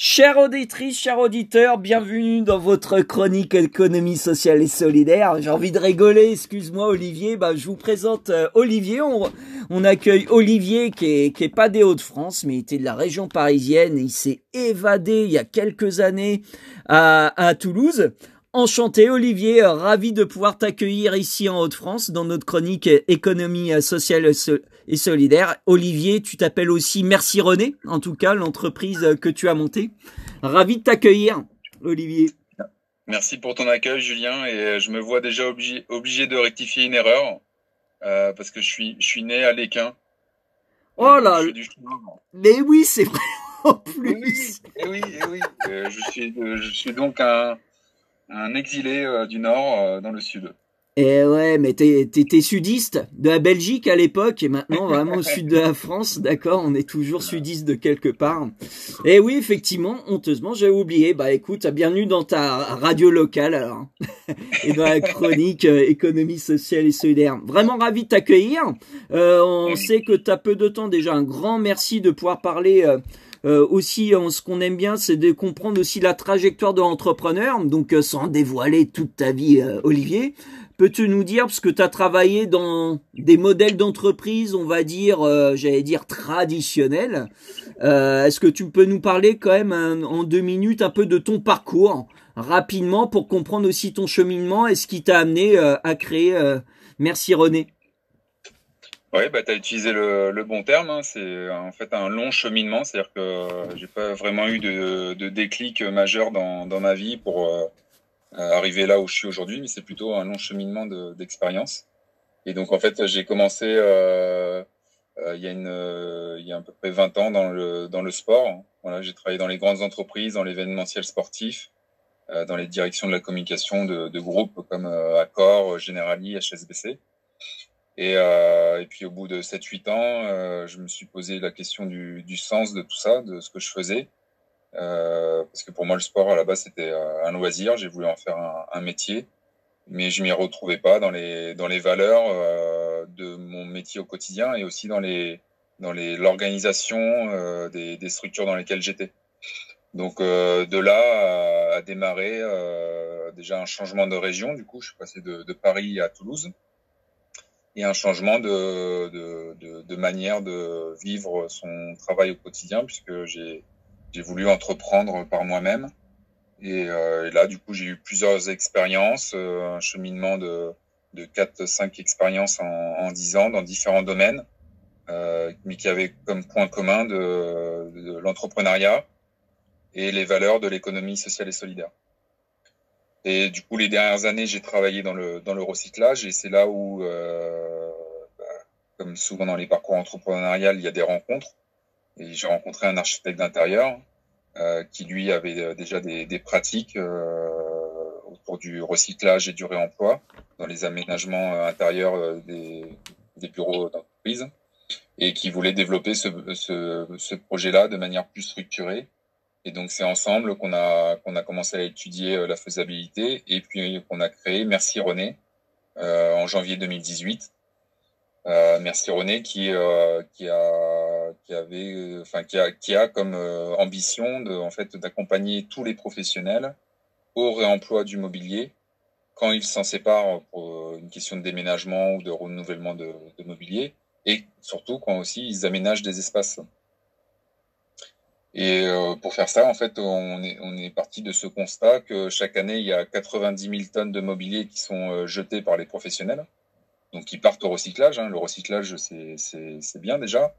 Chère auditrice, chers auditeurs, bienvenue dans votre chronique économie sociale et solidaire. J'ai envie de rigoler, excuse-moi Olivier, bah, je vous présente euh, Olivier. On, accueille Olivier qui est, qui est pas des Hauts-de-France, mais il était de la région parisienne il s'est évadé il y a quelques années à, Toulouse. Enchanté Olivier, ravi de pouvoir t'accueillir ici en Haute-France dans notre chronique économie sociale et solidaire. Olivier, tu t'appelles aussi Merci René, en tout cas l'entreprise que tu as montée. Ravi de t'accueillir Olivier. Merci pour ton accueil Julien et je me vois déjà obligé, obligé de rectifier une erreur euh, parce que je suis, je suis né à l'Équin. Oh là Mais oui, c'est vrai en plus. oui, oui, oui. Euh, je, suis, euh, je suis donc un, un exilé euh, du Nord euh, dans le Sud. Eh ouais, mais t'étais sudiste de la Belgique à l'époque et maintenant vraiment au sud de la France, d'accord On est toujours sudiste de quelque part. Et eh oui, effectivement, honteusement, j'ai oublié. Bah écoute, bienvenue dans ta radio locale alors et dans la chronique euh, économie sociale et solidaire. Vraiment ravi de t'accueillir. on sait que t'as peu de temps déjà. Un grand merci de pouvoir parler. Euh, aussi, ce qu'on aime bien, c'est de comprendre aussi la trajectoire de l'entrepreneur. Donc, euh, sans dévoiler toute ta vie, euh, Olivier, peux-tu nous dire, parce que tu as travaillé dans des modèles d'entreprise, on va dire, j'allais dire traditionnels, est-ce que tu peux nous parler quand même en deux minutes un peu de ton parcours, rapidement, pour comprendre aussi ton cheminement et ce qui t'a amené à créer Merci René oui, bah, tu as utilisé le, bon terme. Hein. C'est en fait un long cheminement. C'est-à-dire que j'ai pas vraiment eu de, déclic majeur dans, ma vie pour euh, arriver là où je suis aujourd'hui, mais c'est plutôt un long cheminement d'expérience. et donc, en fait, j'ai commencé euh, euh, il, y a une, il y a à peu près 20 ans dans le, dans le sport. Voilà, j'ai travaillé dans les grandes entreprises, dans l'événementiel sportif, dans les directions de la communication de, de groupes comme Accor, Generali, HSBC. Et, euh, et, puis au bout de 7-8 ans, euh, je me suis posé la question du, du, sens de tout ça, de ce que je faisais. Euh, parce que pour moi, le sport, à la base, c'était euh, un loisir. J'ai voulu en faire un, un métier. Mais je m'y retrouvais pas dans les, dans les valeurs euh, de mon métier au quotidien et aussi dans les dans les l'organisation euh, des, des, structures dans lesquelles j'étais. Donc de là a, démarré déjà un changement de région. Du coup, je suis passé de, de Paris à Toulouse et un changement de, de, de, de, manière de vivre son travail au quotidien, puisque j'ai voulu entreprendre par moi-même. Et, euh, et, là, du coup, j'ai eu plusieurs expériences, euh, un cheminement de, de 4-5 expériences en, en 10 ans dans différents domaines, euh, mais qui avaient comme point commun de, de l'entrepreneuriat et les valeurs de l'économie sociale et solidaire. Et du coup, les dernières années, j'ai travaillé dans le, dans le recyclage et c'est là où, euh, bah, comme souvent dans les parcours entrepreneuriaux, il y a des rencontres. Et j'ai rencontré un architecte d'intérieur euh, qui, lui, avait euh, déjà des, des pratiques euh, autour du recyclage et du réemploi dans les aménagements euh, intérieurs euh, des, des bureaux d'entreprise et qui voulait développer ce, ce, ce projet-là de manière plus structurée et donc c'est ensemble qu'on a qu'on a commencé à étudier la faisabilité et puis qu'on a créé Merci René euh, en janvier 2018. Euh, Merci René qui euh, qui a qui avait euh, enfin qui a qui a comme ambition de en fait d'accompagner tous les professionnels au réemploi du mobilier quand ils s'en séparent pour une question de déménagement ou de renouvellement de, mobilier et surtout quand aussi ils aménagent des espaces. Et euh, pour faire ça, en fait, on est, parti de ce constat que chaque année, il y a 90 000 tonnes de mobilier qui sont euh, jetées par les professionnels, donc qui partent au recyclage. Hein. Le recyclage, c'est bien déjà,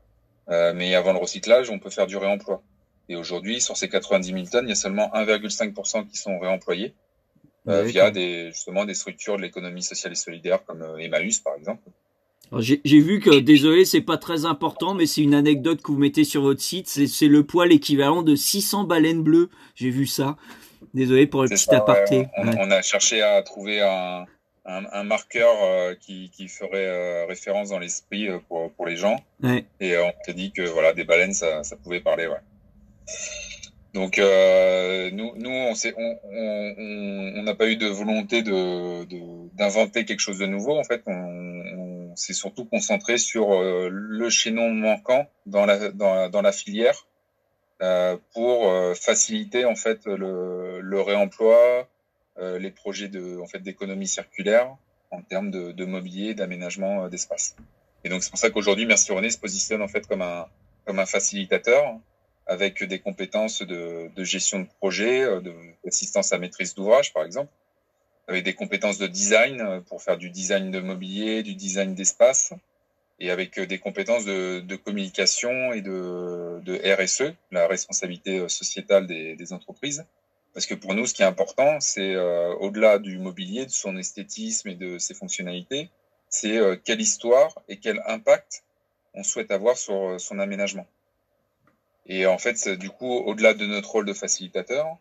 euh, mais avant le recyclage, on peut faire du réemploi. Et aujourd'hui, sur ces 90 000 tonnes, il y a seulement 1,5% qui sont réemployés euh, via des, justement des structures de l'économie sociale et solidaire comme Emmaüs, par exemple. J'ai vu que, désolé, c'est pas très important, mais c'est une anecdote que vous mettez sur votre site. C'est le poids l'équivalent de 600 baleines bleues. J'ai vu ça. Désolé pour le petit aparté. On, a cherché à trouver un, un, un marqueur euh, qui, qui, ferait euh, référence dans l'esprit euh, pour, pour les gens. Ouais. Et on s'est dit que voilà, des baleines, ça, ça pouvait parler. Ouais. Donc euh, nous, nous, on n'a on, on, on pas eu de volonté de d'inventer quelque chose de nouveau. En fait, on, s'est surtout concentré sur euh, le chaînon manquant dans la dans, dans la filière pour faciliter en fait le, le réemploi, les projets de en fait d'économie circulaire en termes de, mobilier, d'aménagement d'espace. Et donc c'est pour ça qu'aujourd'hui Merci René se positionne en fait comme un comme un facilitateur avec des compétences de, de gestion de projet, d'assistance à maîtrise d'ouvrage par exemple, avec des compétences de design pour faire du design de mobilier, du design d'espace, et avec des compétences de, de communication et de, RSE, la responsabilité sociétale des, entreprises. Parce que pour nous, ce qui est important, c'est euh, au-delà du mobilier, de son esthétisme et de ses fonctionnalités, c'est euh, quelle histoire et quel impact on souhaite avoir sur euh, son aménagement. Et en fait, du coup, au-delà de notre rôle de facilitateur,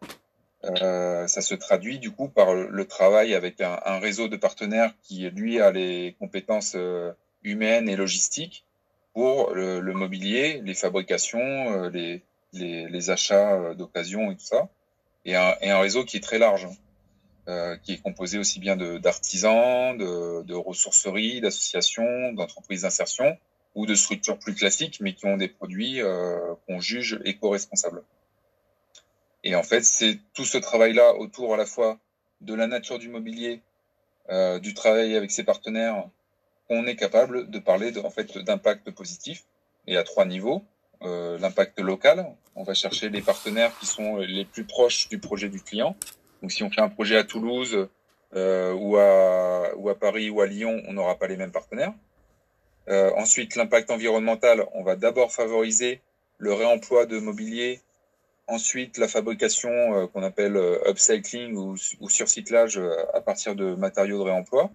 euh, ça se traduit du coup par le travail avec un, réseau de partenaires qui, lui, a les compétences euh, humaines et logistiques pour le, mobilier, les fabrications, les, les, les, achats d'occasion et tout ça. Et un, et un, réseau qui est très large, hein, qui est composé aussi bien d'artisans, de, de, ressourceries, d'associations, d'entreprises d'insertion, ou de structures plus classiques, mais qui ont des produits euh, qu'on juge éco-responsables. Et en fait, c'est tout ce travail-là autour à la fois de la nature du mobilier, euh, du travail avec ses partenaires, qu'on est capable de parler de, en fait d'impact positif et à trois niveaux. Euh, l'impact local, on va chercher les partenaires qui sont les plus proches du projet du client. Donc si on fait un projet à Toulouse euh, ou, à, ou à Paris ou à Lyon, on n'aura pas les mêmes partenaires. Euh, ensuite, l'impact environnemental, on va d'abord favoriser le réemploi de mobilier, ensuite la fabrication euh, qu'on appelle euh, upcycling ou, ou surcyclage à partir de matériaux de réemploi.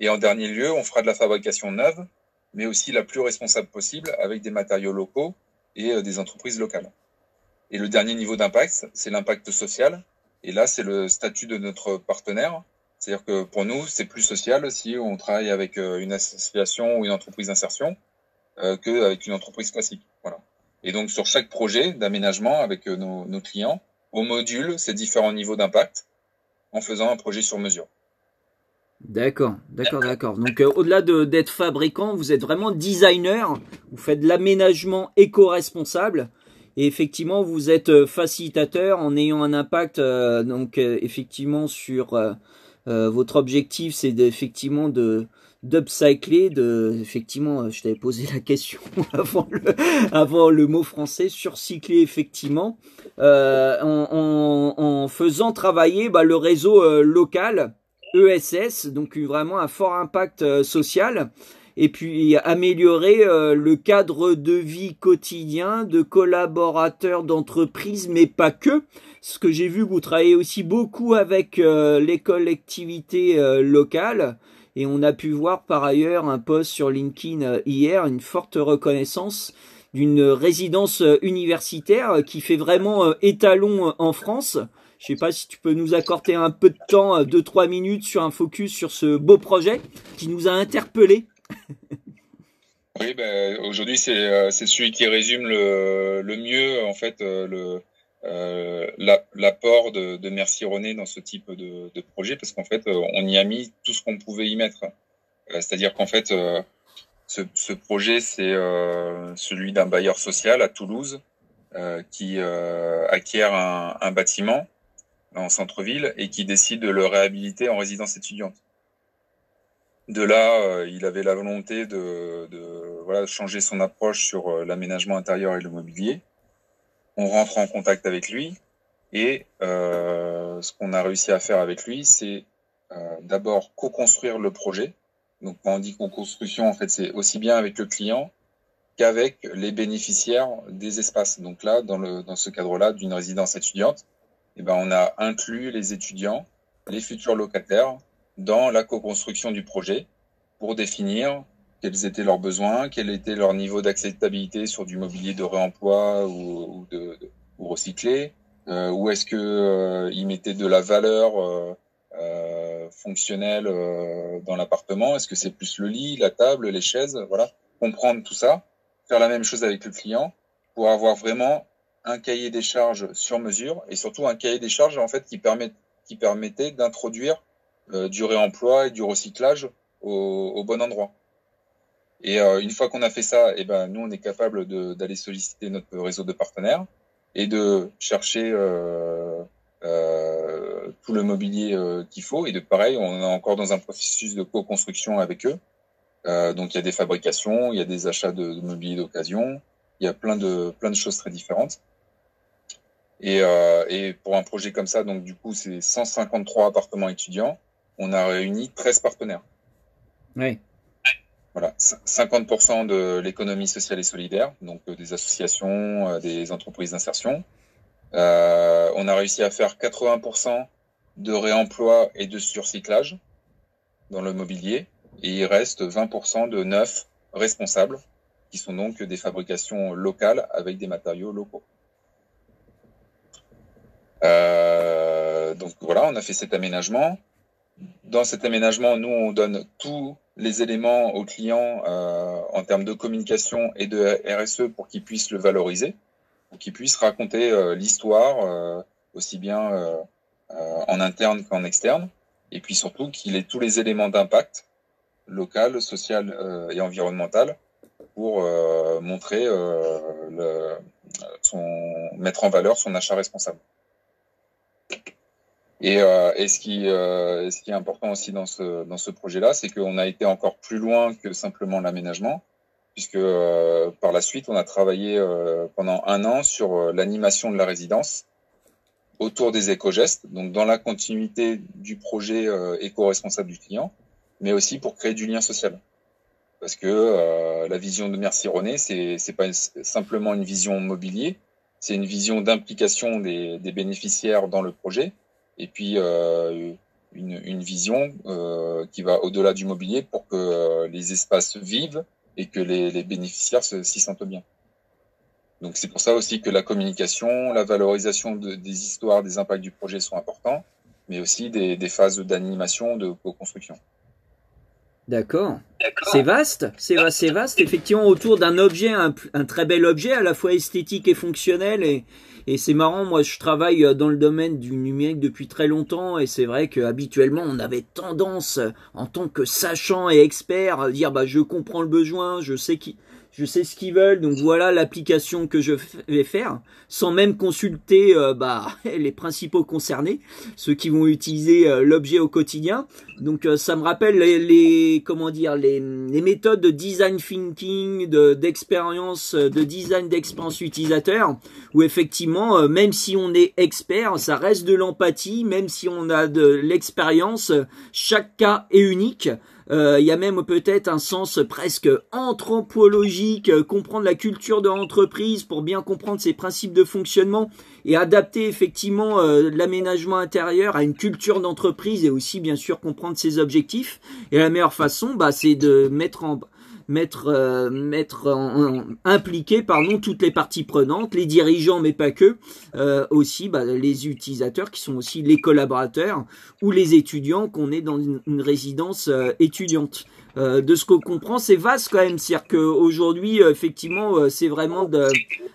Et en dernier lieu, on fera de la fabrication neuve, mais aussi la plus responsable possible avec des matériaux locaux et des entreprises locales. Et le dernier niveau d'impact, c'est l'impact social. Et là, c'est le statut de notre partenaire c'est-à-dire que pour nous, c'est plus social si on travaille avec euh, une association ou une entreprise d'insertion euh, qu'avec une entreprise classique. Voilà. Et donc sur chaque projet d'aménagement avec euh, nos, clients, on module ces différents niveaux d'impact en faisant un projet sur mesure. D'accord, d'accord, d'accord. Donc euh, au-delà d'être fabricant, vous êtes vraiment designer, vous faites de l'aménagement éco-responsable. Et effectivement, vous êtes facilitateur en ayant un impact donc effectivement sur euh, votre objectif, c'est effectivement de d'upcycler, de effectivement, euh, je t'avais posé la question avant le, avant le mot français, surcycler effectivement, euh, en, en, faisant travailler bah, le réseau local ESS, donc vraiment un fort impact social et puis améliorer le cadre de vie quotidien de collaborateurs d'entreprises, mais pas que ce que j'ai vu, vous travaillez aussi beaucoup avec euh, les collectivités euh, locales. Et on a pu voir par ailleurs un post sur LinkedIn euh, hier, une forte reconnaissance d'une résidence universitaire qui fait vraiment étalon en France. Je sais pas si tu peux nous accorder un peu de temps, deux trois minutes sur un focus sur ce beau projet qui nous a interpellés. oui, ben, aujourd'hui c'est celui qui résume le, le mieux en fait le, euh, l'apport de, de, Merci René dans ce type de, projet parce qu'en fait euh, on y a mis tout ce qu'on pouvait y mettre. Euh, c'est-à-dire qu'en fait ce, ce, projet c'est celui d'un bailleur social à Toulouse qui acquiert un, bâtiment en centre-ville et qui décide de le réhabiliter en résidence étudiante. De là, il avait la volonté de, voilà, changer son approche sur l'aménagement intérieur et le mobilier on rentre en contact avec lui et euh, ce qu'on a réussi à faire avec lui, c'est euh, d'abord co-construire le projet. Donc quand on dit co-construction, en fait, c'est aussi bien avec le client qu'avec les bénéficiaires des espaces. Donc là, dans, le, dans ce cadre-là d'une résidence étudiante, eh ben, on a inclus les étudiants, les futurs locataires, dans la co-construction du projet pour définir quels étaient leurs besoins, quel était leur niveau d'acceptabilité sur du mobilier de réemploi ou, de, de ou recyclé, euh, où est-ce que euh, mettaient de la valeur euh, euh fonctionnelle euh, dans l'appartement, est-ce que c'est plus le lit, la table, les chaises, voilà, comprendre tout ça, faire la même chose avec le client pour avoir vraiment un cahier des charges sur mesure et surtout un cahier des charges en fait qui permet qui permettait d'introduire du réemploi et du recyclage au, bon endroit. Et euh, une fois qu'on a fait ça, et eh ben nous on est capable d'aller solliciter notre réseau de partenaires et de chercher tout le mobilier qu'il faut. Et de pareil, on est encore dans un processus de co-construction avec eux. donc il y a des fabrications, il y a des achats de, de mobilier d'occasion, il y a plein de plein de choses très différentes. Et, euh, et, pour un projet comme ça, donc du coup, c'est 153 appartements étudiants. On a réuni 13 partenaires. Oui. Voilà, 50% de l'économie sociale et solidaire, donc euh, des associations, euh, des entreprises d'insertion. Euh, on a réussi à faire 80% de réemploi et de surcyclage dans le mobilier. Et il reste 20% de neufs responsables, qui sont donc des fabrications locales avec des matériaux locaux. Euh, donc voilà, on a fait cet aménagement. Dans cet aménagement, nous, on donne tous les éléments aux clients euh, en termes de communication et de RSE pour qu'ils puissent le valoriser, pour qu'ils puissent raconter euh, l'histoire euh, aussi bien euh, en interne qu'en externe, et puis surtout qu'il ait tous les éléments d'impact local, social et environnemental pour montrer le, son mettre en valeur son achat responsable. Et, euh, et ce, qui, euh, ce qui est important aussi dans ce, dans ce projet-là, c'est qu'on a été encore plus loin que simplement l'aménagement, puisque euh, par la suite, on a travaillé euh, pendant un an sur euh, l'animation de la résidence autour des éco-gestes, donc dans la continuité du projet éco-responsable du client, mais aussi pour créer du lien social. Parce que la vision de Merci René, c'est c'est pas simplement une vision mobilier, c'est une vision d'implication des, des bénéficiaires dans le projet, et puis euh, une, une, vision euh, qui va au-delà du mobilier pour que euh, les espaces vivent et que les, les bénéficiaires s'y sentent bien. Donc c'est pour ça aussi que la communication, la valorisation de, des histoires, des impacts du projet sont importants, mais aussi des, des phases d'animation, de co-construction. D'accord. C'est vaste, c'est vaste, c'est vaste. Effectivement, autour d'un objet, un, un, très bel objet, à la fois esthétique et fonctionnel, et, et c'est marrant, moi je travaille euh, dans le domaine du numérique depuis très longtemps et c'est vrai que habituellement on avait tendance en tant que sachant et expert à dire bah je comprends le besoin, je sais qui je sais ce qu'ils veulent, donc voilà l'application que je vais faire, sans même consulter euh, bah, les principaux concernés, ceux qui vont utiliser euh, l'objet au quotidien. Donc euh, ça me rappelle les, comment dire les, les, méthodes de design thinking, d'expérience, de, design d'expérience utilisateur, où effectivement, même si on est expert, ça reste de l'empathie, même si on a de l'expérience, chaque cas est unique. Euh, il y a même peut-être un sens presque anthropologique, euh, comprendre la culture de l'entreprise pour bien comprendre ses principes de fonctionnement et adapter effectivement euh, l'aménagement intérieur à une culture d'entreprise et aussi bien sûr comprendre ses objectifs. Et la meilleure façon, bah, c'est de mettre en mettre euh, mettre en, impliquer pardon toutes les parties prenantes, les dirigeants mais pas que, euh, aussi bah, les utilisateurs qui sont aussi les collaborateurs ou les étudiants qu'on est dans une, résidence euh, étudiante. Euh, de ce qu'on comprend, c'est vaste quand même, c'est-à-dire qu'aujourd'hui, euh, effectivement, c'est vraiment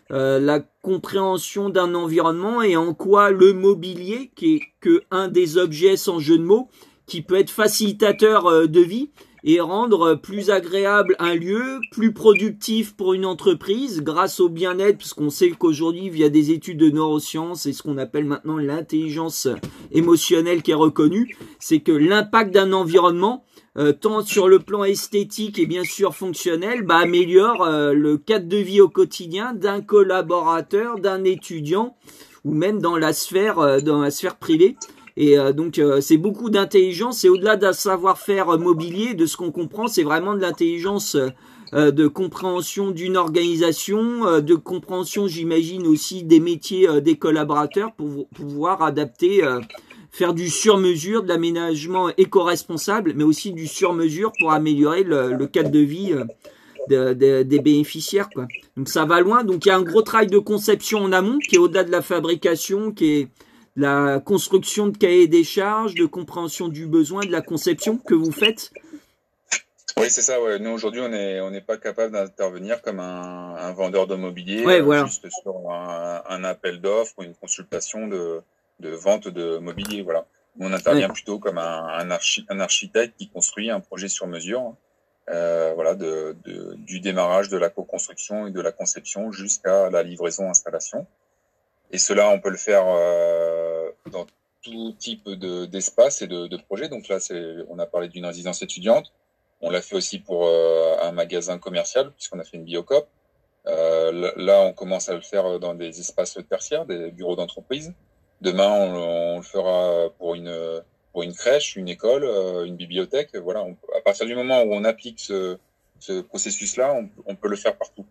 la compréhension d'un environnement et en quoi le mobilier, qui est que un des objets sans jeu de mots, qui peut être facilitateur de vie, et rendre plus agréable un lieu, plus productif pour une entreprise grâce au bien-être, puisqu'on sait qu'aujourd'hui, via des études de neurosciences et ce qu'on appelle maintenant l'intelligence émotionnelle qui est reconnue, c'est que l'impact d'un environnement, euh, tant sur le plan esthétique et bien sûr fonctionnel, bah, améliore euh, le cadre de vie au quotidien d'un collaborateur, d'un étudiant ou même dans la sphère, euh, dans la sphère privée. Et euh, donc euh, c'est beaucoup d'intelligence. Et au-delà d'un savoir-faire mobilier, de ce qu'on comprend, c'est vraiment de l'intelligence euh, de compréhension d'une organisation, de compréhension, j'imagine aussi des métiers des collaborateurs pour pouvoir adapter, faire du sur-mesure, de l'aménagement éco-responsable, mais aussi du sur-mesure pour améliorer le, le, cadre de vie. De, de, des bénéficiaires quoi. Donc ça va loin. Donc il y a un gros travail de conception en amont qui est au-delà de la fabrication, qui est la construction de cahiers des charges, de compréhension du besoin, de la conception que vous faites? Oui, c'est ça. Ouais. Nous aujourd'hui, on n'est on pas capable d'intervenir comme un, un, vendeur de mobilier, ouais, voilà. juste sur un, un appel d'offres ou une consultation de, de vente de mobilier. Voilà. On intervient ouais. plutôt comme un, un, archi, un, architecte qui construit un projet sur mesure. Euh, voilà, de, de, du démarrage de la co-construction et de la conception jusqu'à la livraison installation. Et cela, on peut le faire dans tout type d'espace et de, de projet. Donc là, on a parlé d'une résidence étudiante. On l'a fait aussi pour un magasin commercial, puisqu'on a fait une biocop. Euh, là, on commence à le faire dans des espaces tertiaires, des bureaux d'entreprise. Demain, on, le fera pour une pour une crèche, une école, euh, une bibliothèque. Voilà, à partir du moment où on applique ce, ce processus-là, on, on, peut le faire partout.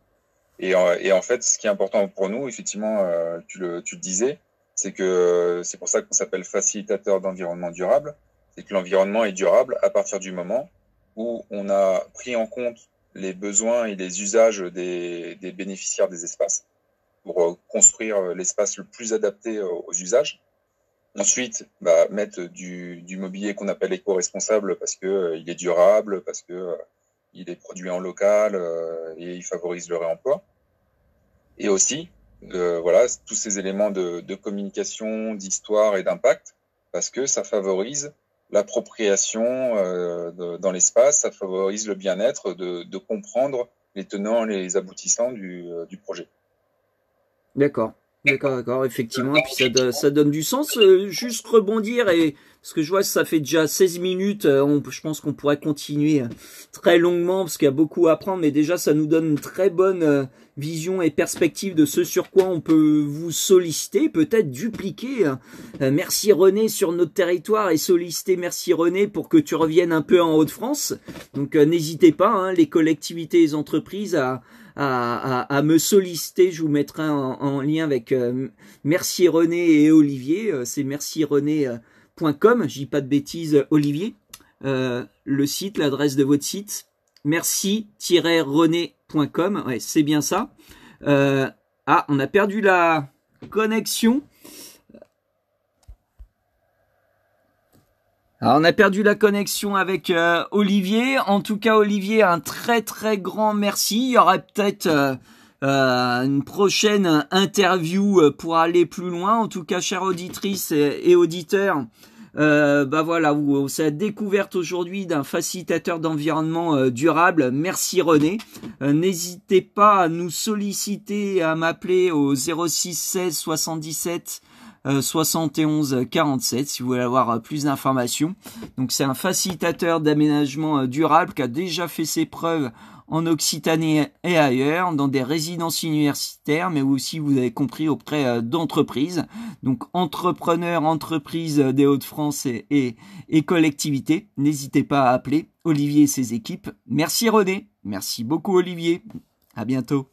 Et, euh, et, en fait, ce qui est important pour nous, effectivement, tu le, tu le disais, c'est que c'est pour ça qu'on s'appelle facilitateur d'environnement durable. C'est que l'environnement est durable à partir du moment où on a pris en compte les besoins et les usages des, des bénéficiaires des espaces pour euh, construire euh, l'espace le plus adapté euh, aux usages. Ensuite, bah, mettre du, du mobilier qu'on appelle éco-responsable parce que il est durable, parce que il est produit en local et il favorise le réemploi. Et aussi, voilà, tous ces éléments de, de communication, d'histoire et d'impact, parce que ça favorise l'appropriation euh, dans l'espace, ça favorise le bien-être de, de, comprendre les tenants les aboutissants du, euh, du projet. D'accord. D'accord, d'accord, effectivement. Et puis ça, ça donne du sens. Euh, juste rebondir et parce que je vois ça fait déjà 16 minutes. Euh, on, je pense qu'on pourrait continuer euh, très longuement parce qu'il y a beaucoup à apprendre. Mais déjà, ça nous donne une très bonne vision et perspective de ce sur quoi on peut vous solliciter, peut-être dupliquer. Hein. merci René sur notre territoire et solliciter merci René pour que tu reviennes un peu en Haute-France. Donc n'hésitez pas, hein, les collectivités les entreprises à à, me solliciter. Je vous mettrai en, lien avec euh, Merci René et Olivier. Euh, c'est mercirené.com. Je dis pas de bêtises, Olivier. Euh, le site, l'adresse de votre site. Merci-rené.com. Ouais, c'est bien ça. ah, on a perdu la connexion. On a perdu la connexion avec euh, Olivier. En tout cas, Olivier, un très très grand merci. Il y aurait peut-être euh, euh, une prochaine interview pour aller plus loin. En tout cas, chères auditrices et, auditeurs, bah voilà, c'est la découverte aujourd'hui d'un facilitateur d'environnement durable. Merci René. N'hésitez pas à nous solliciter, à m'appeler au 06 16 77 71 47 si vous voulez avoir euh, plus d'informations. Donc c'est un facilitateur d'aménagement euh, durable qui a déjà fait ses preuves en Occitanie et ailleurs, dans des résidences universitaires, mais aussi, vous avez compris, auprès euh, d'entreprises. Donc, entrepreneurs, entreprises des Hauts-de-France et collectivités. N'hésitez pas à appeler Olivier et ses équipes. Merci René. Merci beaucoup Olivier. À bientôt.